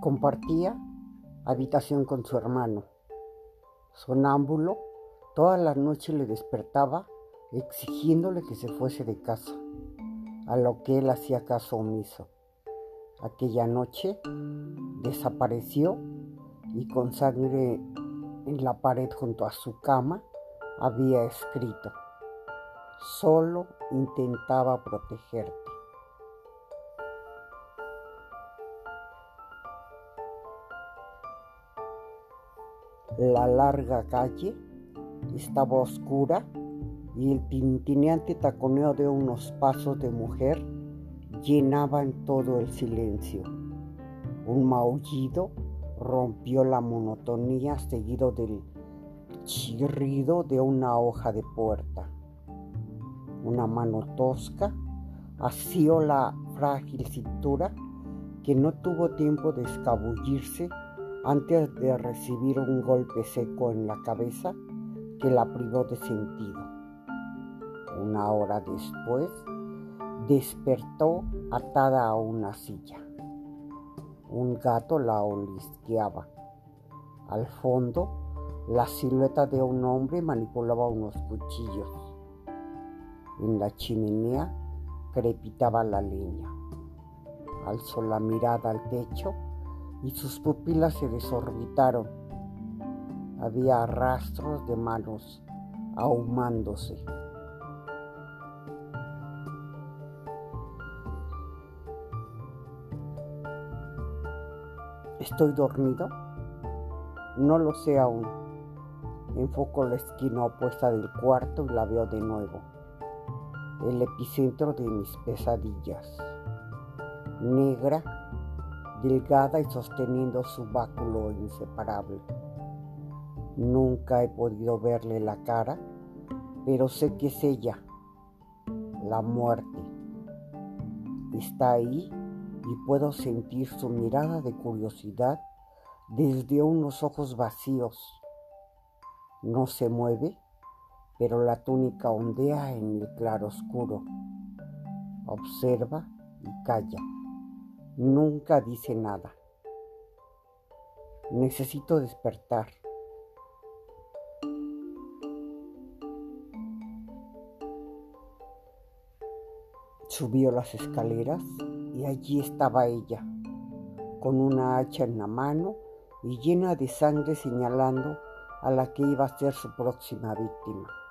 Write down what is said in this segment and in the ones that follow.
Compartía habitación con su hermano. Sonámbulo, todas las noches le despertaba exigiéndole que se fuese de casa, a lo que él hacía caso omiso. Aquella noche desapareció y con sangre en la pared junto a su cama había escrito, solo intentaba protegerte. La larga calle estaba oscura y el tintineante taconeo de unos pasos de mujer llenaban todo el silencio. Un maullido rompió la monotonía seguido del chirrido de una hoja de puerta. Una mano tosca asió la frágil cintura que no tuvo tiempo de escabullirse antes de recibir un golpe seco en la cabeza que la privó de sentido. Una hora después, despertó atada a una silla. Un gato la olisqueaba. Al fondo, la silueta de un hombre manipulaba unos cuchillos. En la chimenea crepitaba la leña. Alzó la mirada al techo y sus pupilas se desorbitaron. Había rastros de manos ahumándose. ¿Estoy dormido? No lo sé aún. Enfoco la esquina opuesta del cuarto y la veo de nuevo. El epicentro de mis pesadillas. Negra delgada y sosteniendo su báculo inseparable. Nunca he podido verle la cara, pero sé que es ella, la muerte. Está ahí y puedo sentir su mirada de curiosidad desde unos ojos vacíos. No se mueve, pero la túnica ondea en el claro oscuro. Observa y calla. Nunca dice nada. Necesito despertar. Subió las escaleras y allí estaba ella, con una hacha en la mano y llena de sangre señalando a la que iba a ser su próxima víctima.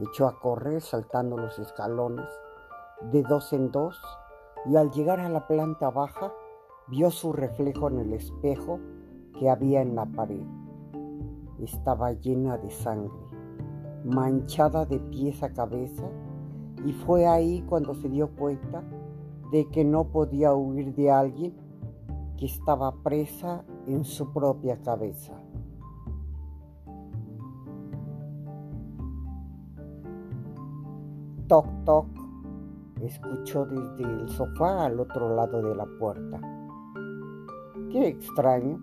Echó a correr saltando los escalones de dos en dos y al llegar a la planta baja vio su reflejo en el espejo que había en la pared. Estaba llena de sangre, manchada de pies a cabeza, y fue ahí cuando se dio cuenta de que no podía huir de alguien que estaba presa en su propia cabeza. Toc, toc, escuchó desde el sofá al otro lado de la puerta. Qué extraño.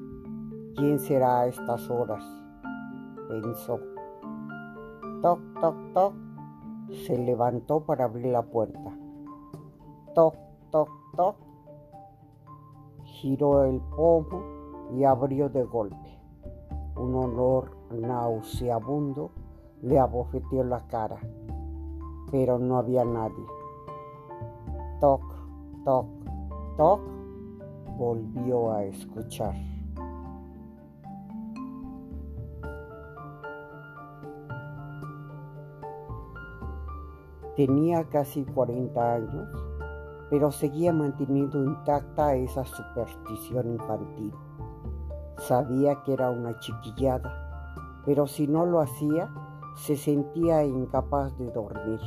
¿Quién será a estas horas? pensó. Toc, toc, toc. Se levantó para abrir la puerta. Toc, toc, toc. Giró el pomo y abrió de golpe. Un olor nauseabundo le abofeteó la cara, pero no había nadie toc, toc, toc, volvió a escuchar. Tenía casi 40 años, pero seguía manteniendo intacta esa superstición infantil. Sabía que era una chiquillada, pero si no lo hacía, se sentía incapaz de dormir.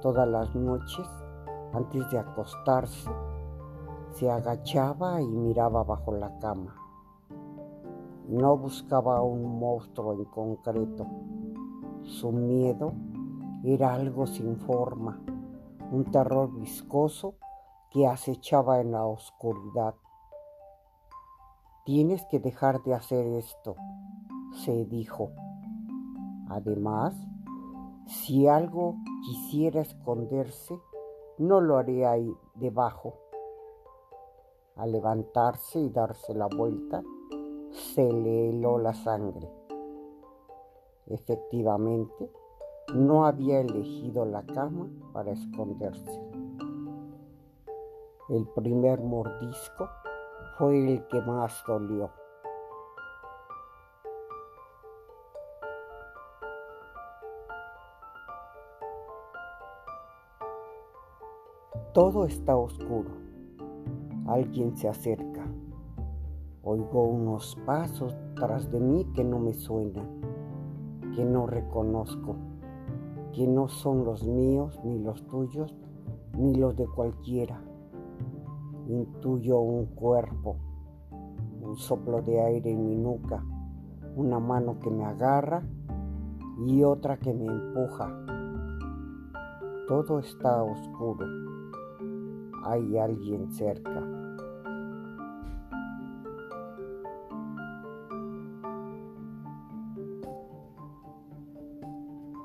Todas las noches antes de acostarse, se agachaba y miraba bajo la cama. No buscaba un monstruo en concreto. Su miedo era algo sin forma, un terror viscoso que acechaba en la oscuridad. Tienes que dejar de hacer esto, se dijo. Además, Si algo quisiera esconderse, no lo haría ahí debajo. Al levantarse y darse la vuelta, se le heló la sangre. Efectivamente, no había elegido la cama para esconderse. El primer mordisco fue el que más dolió. Todo está oscuro. Alguien se acerca. Oigo unos pasos tras de mí que no me suenan, que no reconozco, que no son los míos, ni los tuyos, ni los de cualquiera. Intuyo un cuerpo, un soplo de aire en mi nuca, una mano que me agarra y otra que me empuja. Todo está oscuro. Hay alguien cerca.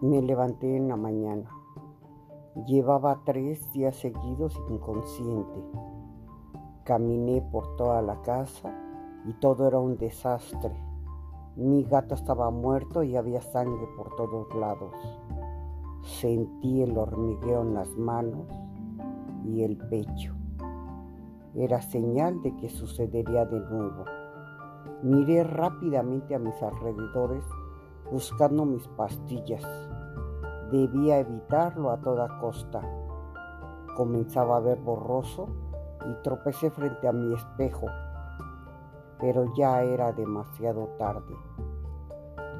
Me levanté en la mañana. Llevaba tres días seguidos inconsciente. Caminé por toda la casa y todo era un desastre. Mi gato estaba muerto y había sangre por todos lados. Sentí el hormigueo en las manos y el pecho. Era señal de que sucedería de nuevo. Miré rápidamente a mis alrededores buscando mis pastillas. Debía evitarlo a toda costa. Comenzaba a ver borroso y tropecé frente a mi espejo, pero ya era demasiado tarde.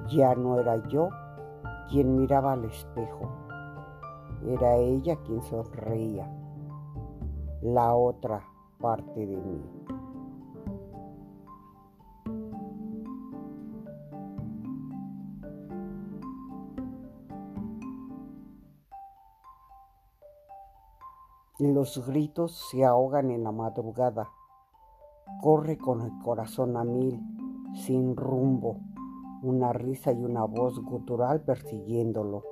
Ya no era yo quien miraba al espejo, era ella quien sonreía, la otra parte de mí. Los gritos se ahogan en la madrugada. Corre con el corazón a mil, sin rumbo, una risa y una voz gutural persiguiéndolo.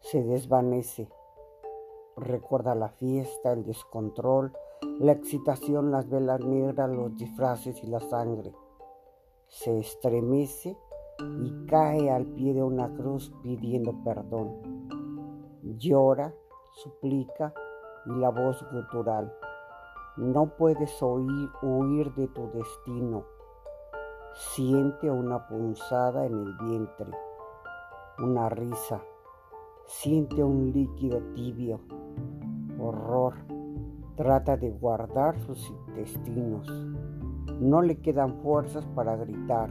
Se desvanece. Recuerda la fiesta, el descontrol, la excitación, las velas negras, los disfraces y la sangre. Se estremece y cae al pie de una cruz pidiendo perdón. Llora, suplica y la voz gutural. No puedes oír huir de tu destino. Siente una punzada en el vientre, una risa. Siente un líquido tibio. Horror. Trata de guardar sus intestinos. No le quedan fuerzas para gritar.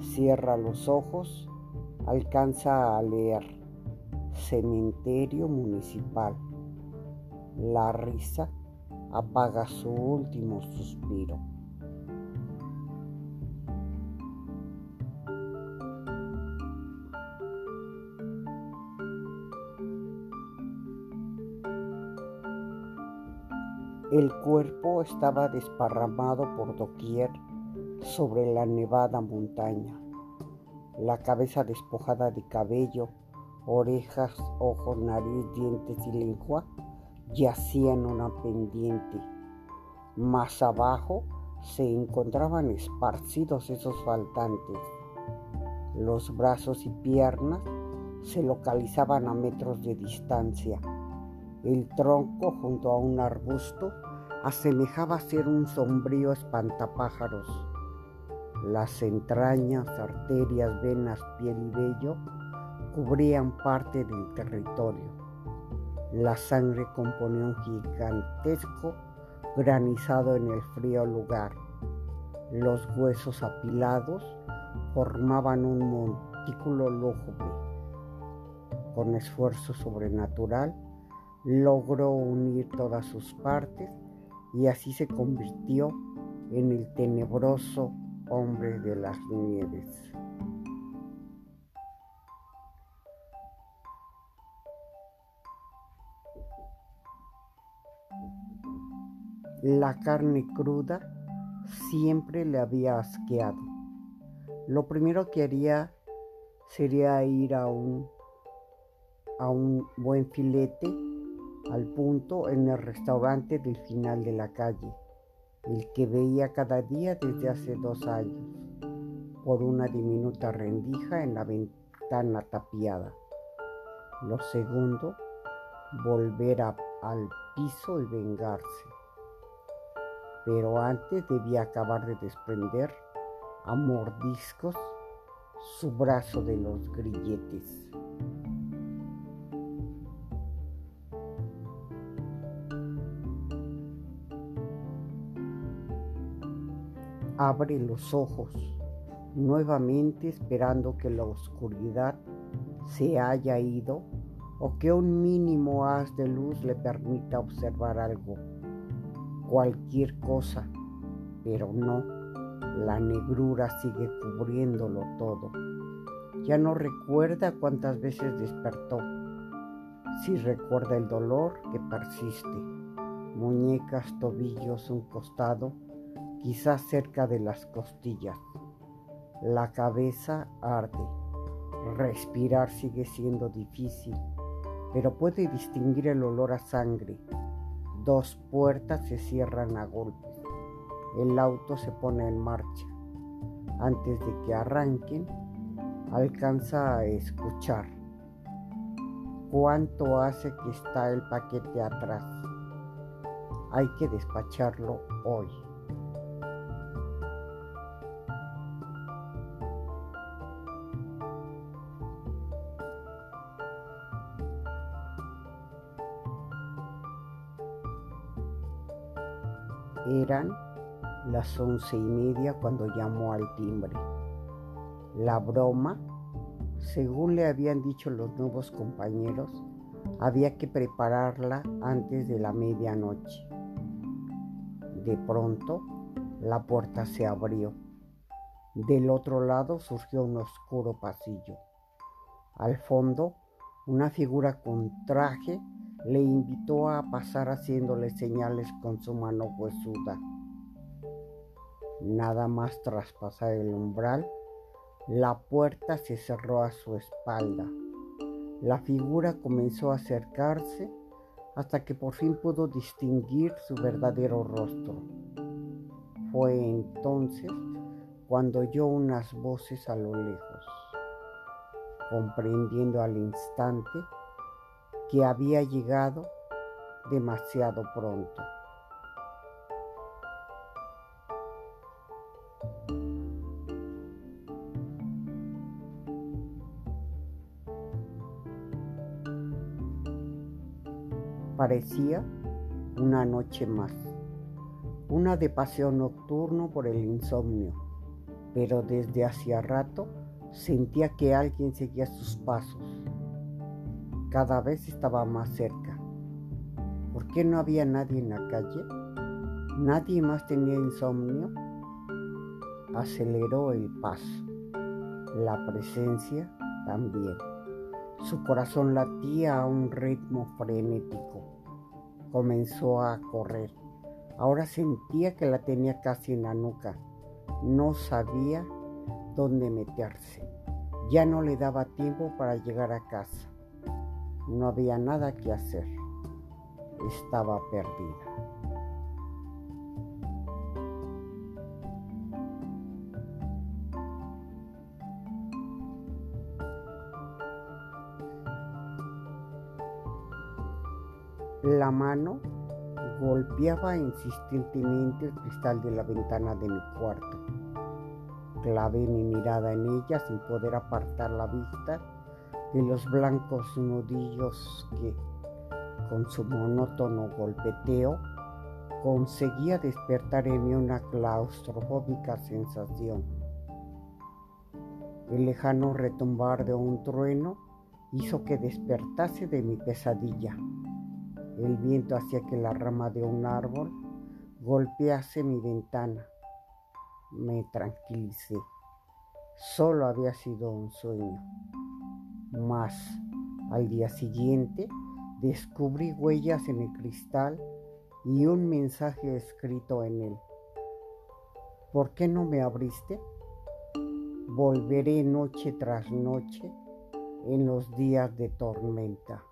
Cierra los ojos. Alcanza a leer. Cementerio municipal. La risa apaga su último suspiro. El cuerpo estaba desparramado por doquier sobre la nevada montaña, la cabeza despojada de cabello, orejas, ojos, nariz, dientes y lengua yacía en una pendiente. Más abajo se encontraban esparcidos esos faltantes. Los brazos y piernas se localizaban a metros de distancia. El tronco junto a un arbusto asemejaba ser un sombrío espantapájaros. Las entrañas, arterias, venas, piel y vello cubrían parte del territorio. La sangre componía un gigantesco granizado en el frío lugar. Los huesos apilados formaban un montículo lúgubre. Con esfuerzo sobrenatural logró unir todas sus partes y así se convirtió en el tenebroso hombre de las nieves. La carne cruda siempre le había asqueado. Lo primero que haría sería ir a un a un buen filete al punto en el restaurante del final de la calle, el que veía cada día desde hace dos años, por una diminuta rendija en la ventana tapiada. Lo segundo, volver al piso y vengarse. Pero antes debía acabar de desprender a mordiscos su brazo de los grilletes. Abre los ojos, nuevamente esperando que la oscuridad se haya ido o que un mínimo haz de luz le permita observar algo, cualquier cosa, pero no la negrura sigue cubriéndolo todo. Ya no recuerda cuántas veces despertó. Sí recuerda el dolor que persiste. Muñecas, tobillos, un costado, quizás cerca de las costillas. La cabeza arde. Respirar sigue siendo difícil, pero puede distinguir el olor a sangre. Dos puertas se cierran a golpes el auto se pone en marcha. Antes de que arranquen, alcanza a escuchar cuánto hace que está el paquete atrás. Hay que despacharlo hoy. Las once y media cuando llamó al timbre. La broma, según le habían dicho los nuevos compañeros, había que prepararla antes de la medianoche. De pronto, la puerta se abrió. Del otro lado surgió un oscuro pasillo. Al fondo, una figura con traje le invitó a pasar haciéndole señales con su mano huesuda. Nada más traspasar el umbral, la puerta se cerró a su espalda. La figura comenzó a acercarse hasta que por fin pudo distinguir su verdadero rostro. Fue entonces cuando oyó unas voces a lo lejos, comprendiendo al instante que había llegado demasiado pronto. Parecía una noche más, una de paseo nocturno por el insomnio, pero desde hacía rato sentía que alguien seguía sus pasos. Cada vez estaba más cerca. ¿Por qué no había nadie en la calle? ¿Nadie más tenía insomnio? Aceleró el paso. La presencia también. Su corazón latía a un ritmo frenético comenzó a correr. Ahora sentía que la tenía casi en la nuca. No sabía dónde meterse. Ya no le daba tiempo para llegar a casa. No había nada que hacer. Estaba perdida. La mano golpeaba insistentemente el cristal de la ventana de mi cuarto. Clavé mi mirada en ella sin poder apartar la vista de los blancos nudillos que, con su monótono golpeteo, conseguía despertar en mí una claustrofóbica sensación. El lejano retumbar de un trueno hizo que despertase de mi pesadilla. El viento hacía que la rama de un árbol golpease mi ventana. Me tranquilicé. Solo había sido un sueño. Mas al día siguiente descubrí huellas en el cristal y un mensaje escrito en él. ¿Por qué no me abriste? Volveré noche tras noche en los días de tormenta.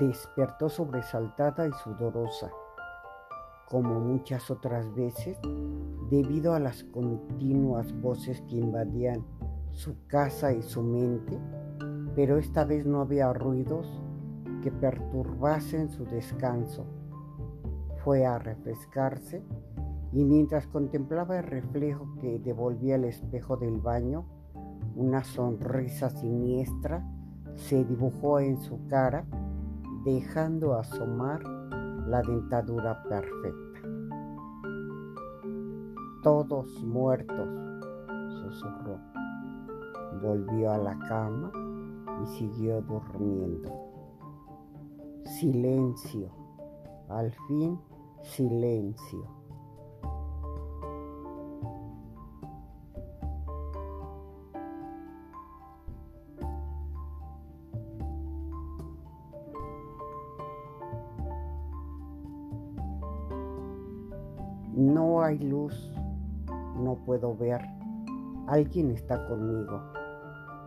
Despertó sobresaltada y sudorosa, como muchas otras veces, debido a las continuas voces que invadían su casa y su mente, pero esta vez no había ruidos que perturbasen su descanso. Fue a refrescarse y mientras contemplaba el reflejo que devolvía el espejo del baño, una sonrisa siniestra se dibujó en su cara, dejando asomar la dentadura perfecta. Todos muertos, susurró. Volvió a la cama y siguió durmiendo. Silencio, al fin silencio. No hay luz, no puedo ver. Alguien está conmigo.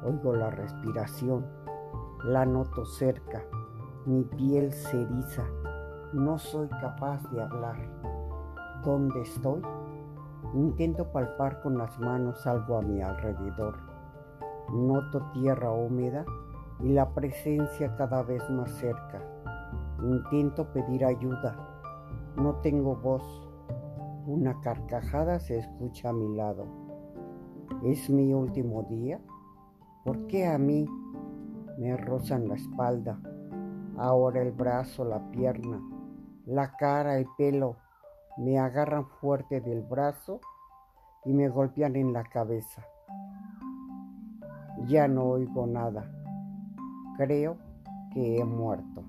Oigo la respiración, la noto cerca, mi piel se eriza, no soy capaz de hablar. ¿Dónde estoy? Intento palpar con las manos algo a mi alrededor. Noto tierra húmeda y la presencia cada vez más cerca. Intento pedir ayuda. No tengo voz. Una carcajada se escucha a mi lado. ¿Es mi último día? ¿Por qué a mí me rozan la espalda? Ahora el brazo, la pierna, la cara, el pelo, me agarran fuerte del brazo y me golpean en la cabeza. Ya no oigo nada. Creo que he muerto.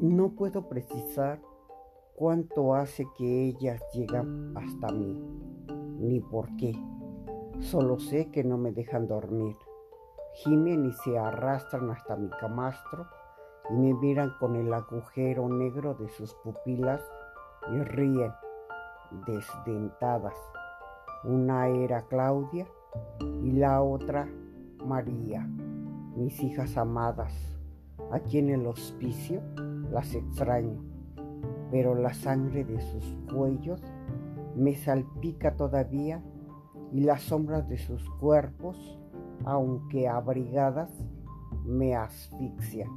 No puedo precisar cuánto hace que ellas llegan hasta mí, ni por qué. Solo sé que no me dejan dormir. Gimen y se arrastran hasta mi camastro y me miran con el agujero negro de sus pupilas y ríen, desdentadas. Una era Claudia y la otra María, mis hijas amadas, aquí en el hospicio las extraño pero la sangre de sus cuellos me salpica todavía y las sombras de sus cuerpos, aunque abrigadas, me asfixian.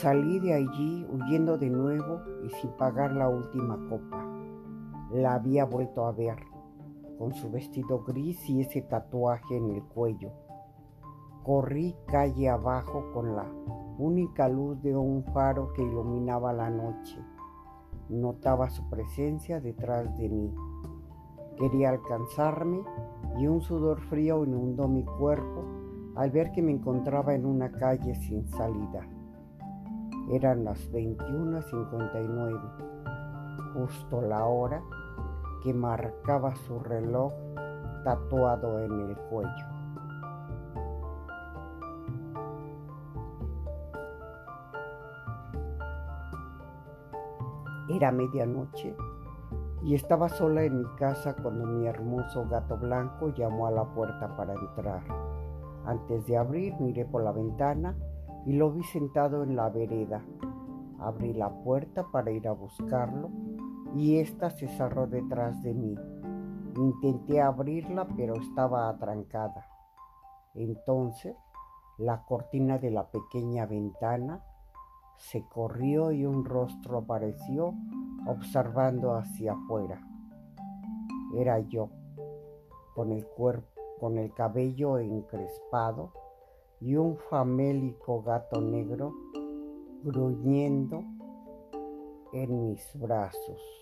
Salí de allí huyendo de nuevo y sin pagar la última copa la había vuelto a ver, con su vestido gris y ese tatuaje en el cuello. Corrí calle abajo con la única luz de un faro que iluminaba la noche. Notaba su presencia detrás de mí. Quería alcanzarme y un sudor frío inundó mi cuerpo al ver que me encontraba en una calle sin salida. Eran las 21.59, justo la hora que marcaba su reloj tatuado en el cuello. Era medianoche y estaba sola en mi casa cuando mi hermoso gato blanco llamó a la puerta para entrar. Antes de abrir miré por la ventana y lo vi sentado en la vereda. Abrí la puerta para ir a buscarlo y ésta se cerró detrás de mí. Intenté abrirla, pero estaba atrancada. Entonces, la cortina de la pequeña ventana se corrió y un rostro apareció observando hacia afuera. Era yo, con el cuerpo, con el cabello encrespado y un famélico gato negro gruñendo en mis brazos.